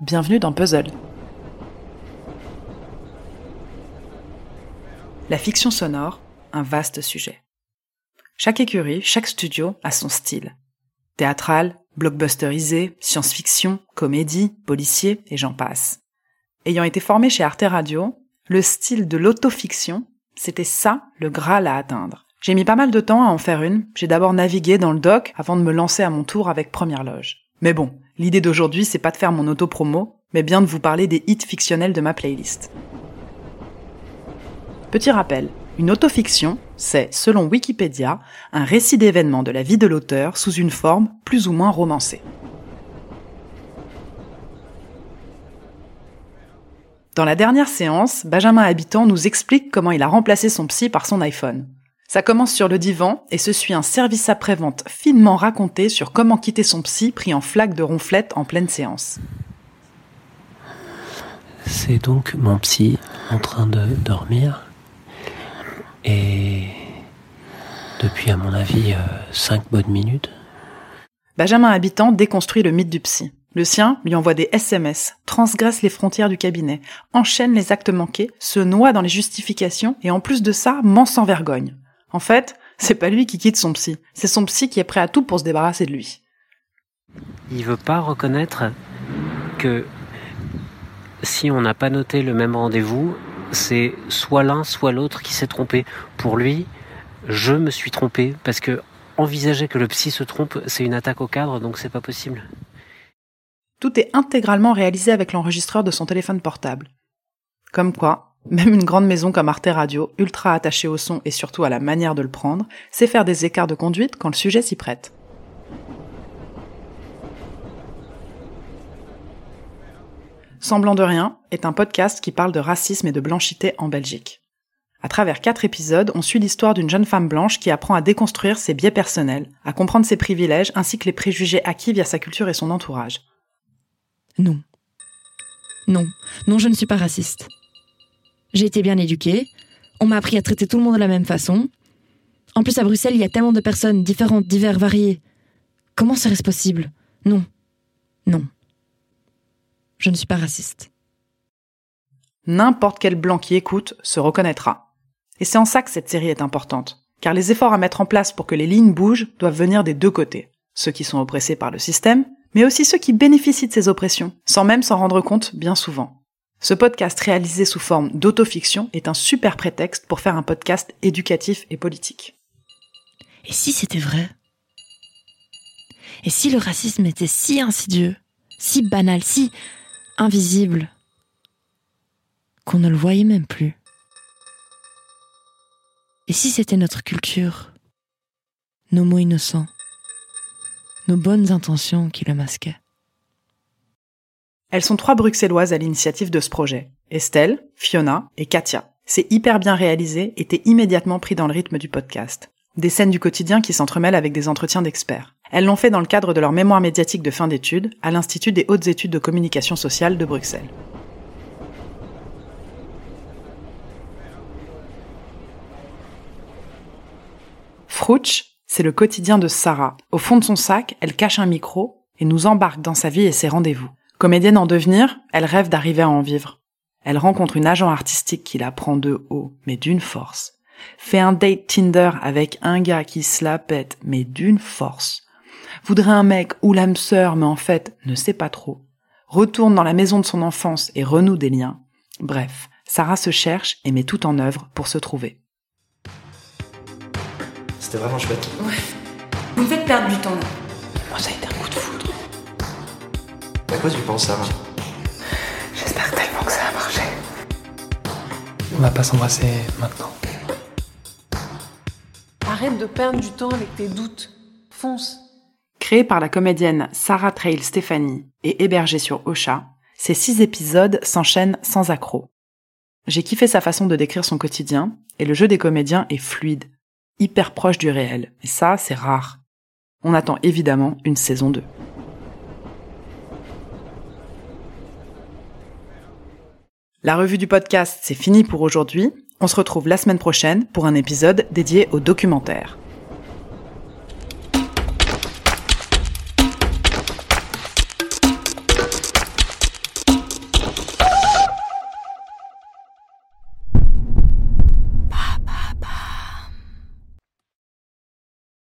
bienvenue dans Puzzle. La fiction sonore, un vaste sujet. Chaque écurie, chaque studio a son style. Théâtral, blockbusterisé, science-fiction, comédie, policier, et j'en passe. Ayant été formé chez Arte Radio, le style de l'autofiction, c'était ça le Graal à atteindre. J'ai mis pas mal de temps à en faire une. J'ai d'abord navigué dans le doc avant de me lancer à mon tour avec Première Loge. Mais bon, l'idée d'aujourd'hui, c'est pas de faire mon auto-promo, mais bien de vous parler des hits fictionnels de ma playlist. Petit rappel, une autofiction, c'est, selon Wikipédia, un récit d'événements de la vie de l'auteur sous une forme plus ou moins romancée. Dans la dernière séance, Benjamin Habitant nous explique comment il a remplacé son psy par son iPhone. Ça commence sur le divan et se suit un service après-vente finement raconté sur comment quitter son psy pris en flaque de ronflette en pleine séance. C'est donc mon psy en train de dormir. Et depuis, à mon avis, euh, cinq bonnes minutes. Benjamin Habitant déconstruit le mythe du psy. Le sien lui envoie des SMS, transgresse les frontières du cabinet, enchaîne les actes manqués, se noie dans les justifications et en plus de ça, ment sans vergogne. En fait, c'est pas lui qui quitte son psy, c'est son psy qui est prêt à tout pour se débarrasser de lui. Il veut pas reconnaître que si on n'a pas noté le même rendez-vous, c'est soit l'un, soit l'autre qui s'est trompé. Pour lui, je me suis trompé parce que envisager que le psy se trompe, c'est une attaque au cadre, donc c'est pas possible. Tout est intégralement réalisé avec l'enregistreur de son téléphone portable. Comme quoi, même une grande maison comme Arte Radio, ultra attachée au son et surtout à la manière de le prendre, sait faire des écarts de conduite quand le sujet s'y prête. Semblant de rien est un podcast qui parle de racisme et de blanchité en Belgique. À travers quatre épisodes, on suit l'histoire d'une jeune femme blanche qui apprend à déconstruire ses biais personnels, à comprendre ses privilèges ainsi que les préjugés acquis via sa culture et son entourage. Non. Non. Non, je ne suis pas raciste. J'ai été bien éduquée. On m'a appris à traiter tout le monde de la même façon. En plus, à Bruxelles, il y a tellement de personnes différentes, diverses, variées. Comment serait-ce possible? Non. Non. Je ne suis pas raciste. N'importe quel blanc qui écoute se reconnaîtra. Et c'est en ça que cette série est importante. Car les efforts à mettre en place pour que les lignes bougent doivent venir des deux côtés. Ceux qui sont oppressés par le système, mais aussi ceux qui bénéficient de ces oppressions, sans même s'en rendre compte bien souvent. Ce podcast réalisé sous forme d'autofiction est un super prétexte pour faire un podcast éducatif et politique. Et si c'était vrai? Et si le racisme était si insidieux, si banal, si invisible, qu'on ne le voyait même plus? Et si c'était notre culture, nos mots innocents, nos bonnes intentions qui le masquaient? Elles sont trois bruxelloises à l'initiative de ce projet. Estelle, Fiona et Katia. C'est hyper bien réalisé et t'es immédiatement pris dans le rythme du podcast. Des scènes du quotidien qui s'entremêlent avec des entretiens d'experts. Elles l'ont fait dans le cadre de leur mémoire médiatique de fin d'études à l'Institut des hautes études de communication sociale de Bruxelles. Frouch, c'est le quotidien de Sarah. Au fond de son sac, elle cache un micro et nous embarque dans sa vie et ses rendez-vous. Comédienne en devenir, elle rêve d'arriver à en vivre. Elle rencontre une agent artistique qui la prend de haut, mais d'une force. Fait un date Tinder avec un gars qui se la pète, mais d'une force. Voudrait un mec ou l'âme sœur, mais en fait ne sait pas trop. Retourne dans la maison de son enfance et renoue des liens. Bref, Sarah se cherche et met tout en œuvre pour se trouver. C'était vraiment chouette. Ouais. Vous me faites perdre du temps là. Moi, ça a été un coup de foudre. À quoi tu penses, Sarah J'espère tellement que ça va marcher. On va pas s'embrasser maintenant. Arrête de perdre du temps avec tes doutes. Fonce. Créé par la comédienne Sarah Trail Stéphanie et hébergé sur Ocha, ces six épisodes s'enchaînent sans accroc. J'ai kiffé sa façon de décrire son quotidien, et le jeu des comédiens est fluide, hyper proche du réel, et ça, c'est rare. On attend évidemment une saison 2. La revue du podcast, c'est fini pour aujourd'hui. On se retrouve la semaine prochaine pour un épisode dédié au documentaire.